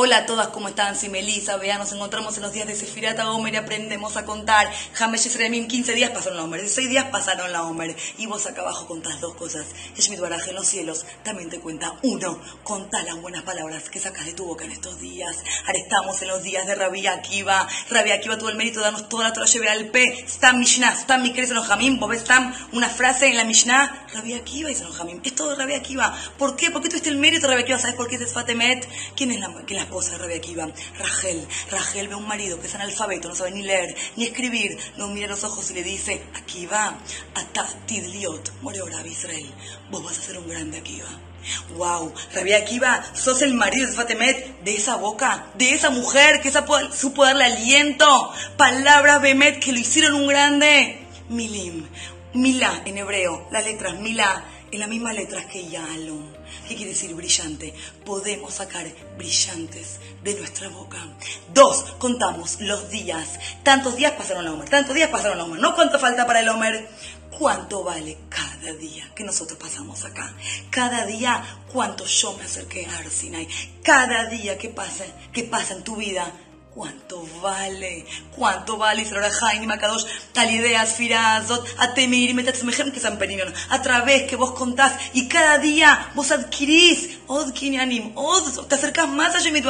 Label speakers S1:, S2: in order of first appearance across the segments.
S1: Hola a todas, ¿cómo están? Soy Melissa, vean, nos encontramos en los días de Sefirata Omer y aprendemos a contar. James Yisraelim, 15 días pasaron la Omer, 16 días pasaron la Omer. Y vos acá abajo contás dos cosas. Yeshmit Baraj en los cielos también te cuenta. Uno, contá las buenas palabras que sacas de tu boca en estos días. Ahora estamos en los días de Rabbi Akiva. Rabbi Akiva tuvo el mérito de darnos toda la Torah lleve al P. Stam Mishnah, Stam Mikres en los Jamim. Vos ves Stam, una frase en la Mishnah. Rabbi Akiva y en los Jamim. Es todo Rabbi Akiva. ¿Por qué? ¿Por qué tuviste el mérito de Rabbi Akiva? ¿Sabes por qué es Fatemet? ¿Quién es la, es la esposa de Rabbi Akiva? Rachel. Rachel ve a un marido que es analfabeto, no sabe ni leer, ni escribir. Lo mira los ojos y le dice, Akiva, ata tidliot, more Rabbi Israel. Vos vas a ser un grande Akiva. Wow, Rabbi Akiva, sos el marido de de esa boca, de esa mujer que supo darle aliento, palabras Bemet que lo hicieron un grande. Milim, Milá en hebreo, las letras Milá, en las mismas letras que Yalom. ¿Qué quiere decir brillante? Podemos sacar brillantes de nuestra boca. Dos, contamos los días. Tantos días pasaron la Homer, tantos días pasaron la Homer. ¿No cuánto falta para el Homer? ¿Cuánto vale cada día que nosotros pasamos acá? Cada día, cuánto yo me acerqué a Arsinai. Cada día que pasa, que pasa en tu vida, ¿Cuánto vale? ¿Cuánto vale? Tal idea, que San Perinion. A través que vos contás y cada día vos adquirís, Od Kinyanim, Od, te acercás más a Yemit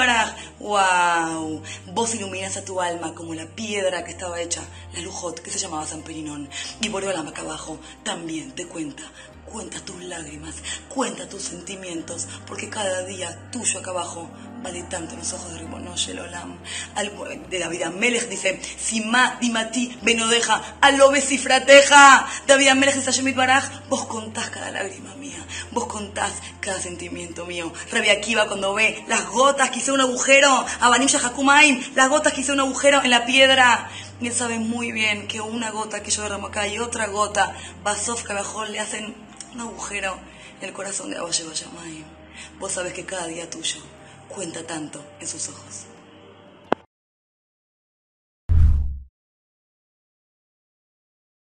S1: ¡Wow! Vos iluminas a tu alma como la piedra que estaba hecha, la Lujot, que se llamaba San Perinón. Y por el acá abajo también te cuenta Cuenta tus lágrimas, cuenta tus sentimientos, porque cada día tuyo acá abajo vale tanto los ojos de Ribonosh el Olam. De David Amelech dice, Sima dimati benodeja, alobe cifrateja. David Amelech dice, Shemit Baraj, vos contás cada lágrima mía, vos contás cada sentimiento mío. Rabia Akiva cuando ve las gotas que hice un agujero, Abanim Shahakumaim, las gotas que hice un agujero en la piedra. Y él sabe muy bien que una gota que yo derramo acá y otra gota, Basov mejor le hacen un agujero en el corazón de Abba Vos sabes que cada día tuyo cuenta tanto en sus ojos.